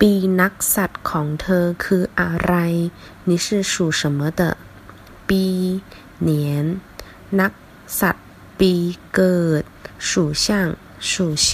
ปีนักสัตว์ของเธอคืออะไร你是属什么的ปีเหนียนนักสัตว์ปีเกิด属相属性